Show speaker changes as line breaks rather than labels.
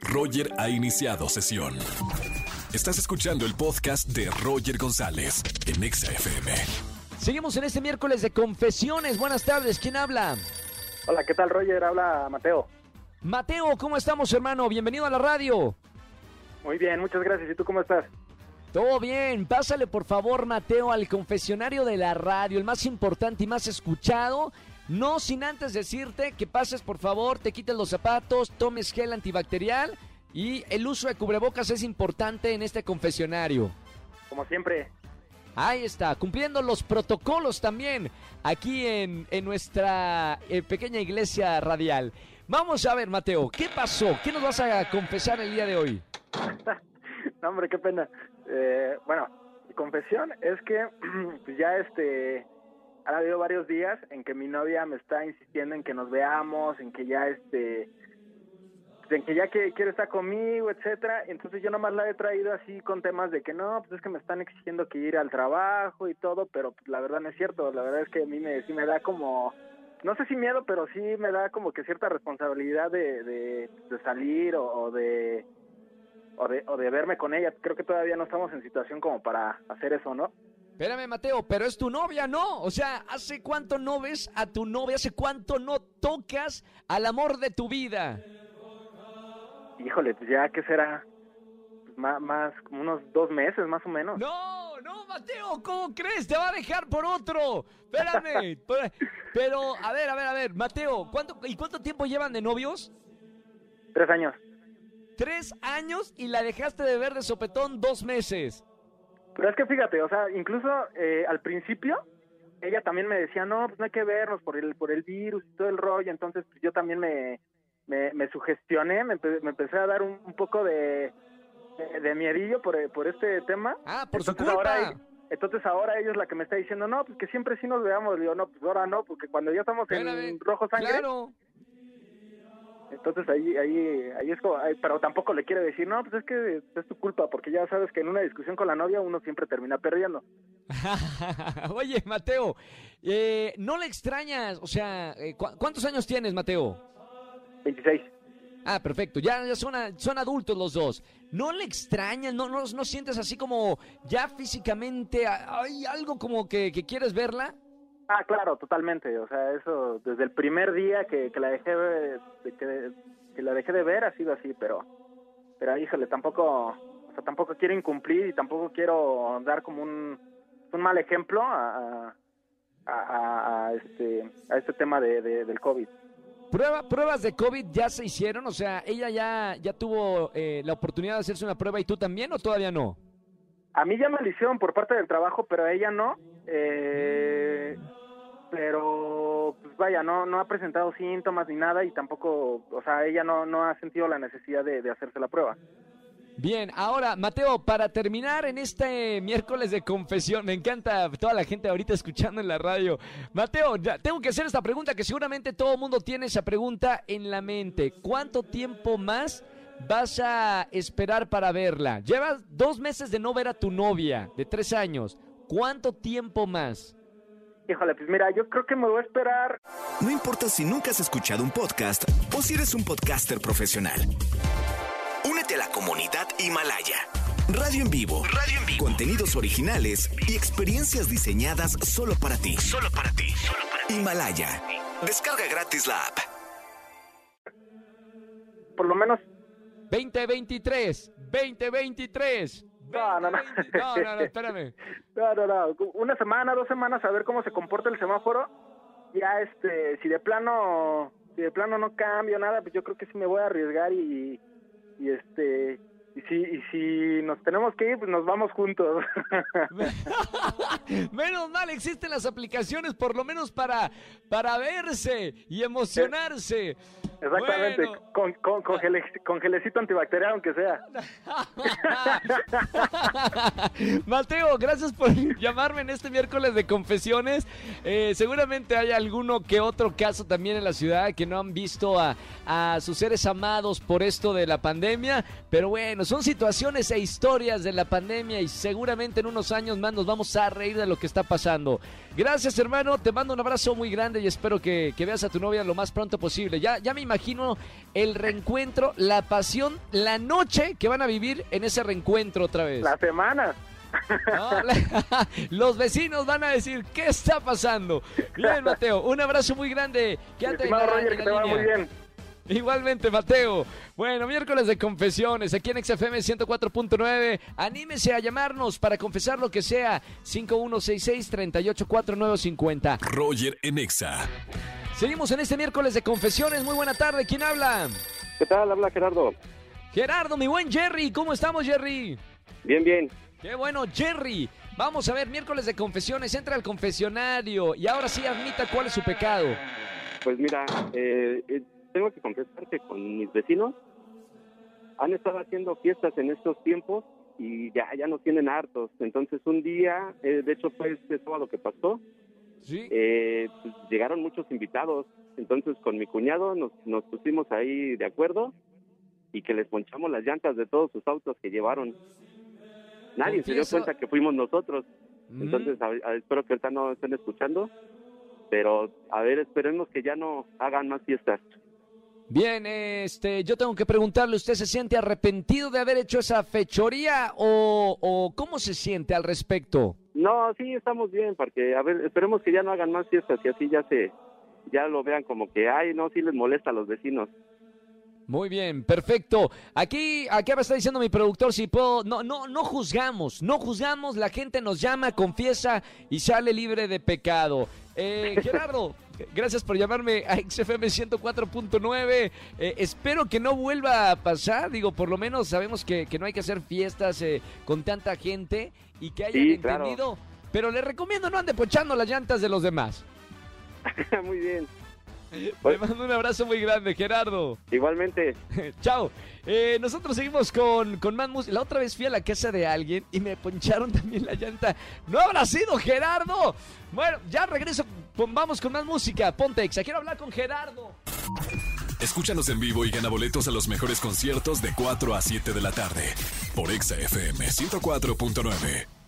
Roger ha iniciado sesión. Estás escuchando el podcast de Roger González en Exa FM.
Seguimos en este miércoles de confesiones. Buenas tardes, ¿quién habla?
Hola, ¿qué tal Roger? Habla Mateo.
Mateo, ¿cómo estamos, hermano? Bienvenido a la radio.
Muy bien, muchas gracias. ¿Y tú cómo estás?
Todo bien, pásale por favor, Mateo, al confesionario de la radio, el más importante y más escuchado. No sin antes decirte que pases por favor, te quites los zapatos, tomes gel antibacterial y el uso de cubrebocas es importante en este confesionario.
Como siempre.
Ahí está, cumpliendo los protocolos también aquí en, en nuestra eh, pequeña iglesia radial. Vamos a ver, Mateo, ¿qué pasó? ¿Qué nos vas a confesar el día de hoy?
no, hombre, qué pena. Eh, bueno, mi confesión es que pues ya este ha habido varios días en que mi novia me está insistiendo en que nos veamos, en que ya este en que ya que quiere estar conmigo, etcétera, entonces yo nomás la he traído así con temas de que no, pues es que me están exigiendo que ir al trabajo y todo, pero la verdad no es cierto, la verdad es que a mí me sí me da como no sé si miedo, pero sí me da como que cierta responsabilidad de, de, salir o, de, o de o de verme con ella. Creo que todavía no estamos en situación como para hacer eso, ¿no?
Espérame, Mateo, pero es tu novia, ¿no? O sea, ¿hace cuánto no ves a tu novia? ¿Hace cuánto no tocas al amor de tu vida?
Híjole, pues ya, ¿qué será? Más, más, como unos dos meses más o menos.
No, no, Mateo, ¿cómo crees? Te va a dejar por otro. Espérame. pero, a ver, a ver, a ver, Mateo, ¿cuánto, ¿y cuánto tiempo llevan de novios?
Tres años.
Tres años y la dejaste de ver de sopetón dos meses.
Pero es que fíjate, o sea, incluso eh, al principio ella también me decía, no, pues no hay que vernos por el, por el virus y todo el rollo, entonces pues, yo también me, me, me sugestioné, me, empecé a dar un, poco de, de, miedillo por, por este tema.
Ah, por su culpa. Ahora,
entonces ahora ella es la que me está diciendo, no, pues que siempre sí nos veamos. Digo, no, pues ahora no, porque cuando ya estamos en rojo sangre... Claro. Entonces ahí, ahí, ahí es como, pero tampoco le quiere decir, no, pues es que es tu culpa, porque ya sabes que en una discusión con la novia uno siempre termina perdiendo.
Oye, Mateo, eh, ¿no le extrañas? O sea, eh, ¿cuántos años tienes, Mateo?
26.
Ah, perfecto. Ya, ya son, son adultos los dos. ¿No le extrañas? ¿No, no, no sientes así como ya físicamente hay algo como que, quieres verla?
Ah, claro, totalmente. O sea, eso desde el primer día que, la dejé de, que, la dejé de ver ha sido así, pero pero híjole, tampoco o sea, tampoco quiero incumplir y tampoco quiero dar como un, un mal ejemplo a, a, este a este tema de, del COVID.
Prueba, pruebas de COVID ya se hicieron, o sea, ella ya, ya tuvo eh, la oportunidad de hacerse una prueba y tú también o todavía no?
A mí ya me la hicieron por parte del trabajo, pero a ella no. Eh, pero, pues vaya, no, no ha presentado síntomas ni nada y tampoco, o sea, ella no, no ha sentido la necesidad de, hacerse la prueba.
Bien, ahora, Mateo, para terminar en este miércoles de confesión, me encanta toda la gente ahorita escuchando en la radio. Mateo, tengo que hacer esta pregunta que seguramente todo el mundo tiene esa pregunta en la mente. ¿Cuánto tiempo más vas a esperar para verla? Llevas dos meses de no ver a tu novia de tres años. ¿Cuánto tiempo más?
Híjole, pues mira, yo creo que me voy a esperar.
No importa si nunca has escuchado un podcast o si eres un podcaster profesional de la comunidad Himalaya. Radio en vivo. Radio en vivo. Contenidos originales y experiencias diseñadas solo para ti. Solo para ti. Himalaya. Descarga gratis la app.
Por lo menos
2023. 2023.
No, no, no.
No, no, no, espérame.
No, no, no. Una semana, dos semanas a ver cómo se comporta el semáforo. Ya, este, si de plano, si de plano no cambio nada, pues yo creo que sí me voy a arriesgar y, y este y si, y si nos tenemos que ir, pues nos vamos juntos.
menos mal existen las aplicaciones, por lo menos para, para verse y emocionarse.
Exactamente, con, con, con, gelecito antibacterial, aunque sea.
Mateo, gracias por llamarme en este miércoles de confesiones. Eh, seguramente hay alguno que otro caso también en la ciudad que no han visto a, a sus seres amados por esto de la pandemia, pero bueno, son situaciones e historias de la pandemia y seguramente en unos años más nos vamos a reír de lo que está pasando. Gracias hermano, te mando un abrazo muy grande y espero que, que veas a tu novia lo más pronto posible. Ya, ya me imagino el reencuentro, la pasión, la noche que van a vivir en ese reencuentro otra vez.
La semana.
No, la- los vecinos van a decir, ¿qué está pasando? Bien, Mateo, un abrazo muy grande. Quédate en
estimado
la-
Roger,
en
que
la
te va
línea.
muy bien.
Igualmente, Mateo. Bueno, miércoles de confesiones aquí en XFM 104.9. Anímese a llamarnos para confesar lo que sea. 5166-384950.
Roger en Exa.
Seguimos en este miércoles de confesiones. Muy buena tarde. ¿Quién habla?
¿Qué tal? Habla Gerardo.
Gerardo, mi buen Jerry. ¿Cómo estamos, Jerry?
Bien, bien.
Qué bueno, Jerry. Vamos a ver, miércoles de confesiones. Entra al confesionario y ahora sí admita cuál es su pecado.
Pues mira, eh, eh, tengo que confesar que con mis vecinos han estado haciendo fiestas en estos tiempos y ya, ya nos tienen hartos. Entonces un día, eh, de hecho fue este sábado que pasó,
Sí.
eh, pues, llegaron muchos invitados. Entonces con mi cuñado nos, nos pusimos ahí de acuerdo y que les ponchamos las llantas de todos sus autos que llevaron. Nadie se dio cuenta que fuimos nosotros.
Mm.
Entonces, a- a- espero que ahorita no estén escuchando, pero a ver, esperemos que ya no hagan más fiestas.
Bien, este, yo tengo que preguntarle, ¿usted se siente arrepentido de haber hecho esa fechoría o, o cómo se siente al respecto?
No, sí, estamos bien, porque, a ver, esperemos que ya no hagan más fiestas y así ya se, ya lo vean como que, ay, no, sí les molesta a los vecinos.
Muy bien, perfecto. Aquí, aquí me está diciendo mi productor si puedo, no, no, no juzgamos, no juzgamos, la gente nos llama, confiesa y sale libre de pecado. Eh, Gerardo, gracias por llamarme a XFM 104.9. Eh, espero que no vuelva a pasar, digo, por lo menos sabemos que, que no hay que hacer fiestas eh, con tanta gente y que hayan
Sí, claro.
entendido. Pero le recomiendo no ande pochando las llantas de los demás.
Muy bien.
Le mando un abrazo muy grande, Gerardo.
Igualmente,
Chao. Eh, nosotros seguimos con, con más música. La otra vez fui a la casa de alguien y me poncharon también la llanta. ¿No habrá sido Gerardo? Bueno, ya regreso. Vamos con más música. Ponte exa. Quiero hablar con Gerardo.
Escúchanos en vivo y gana boletos a los mejores conciertos de 4 a 7 de la tarde por Exa FM 104.9.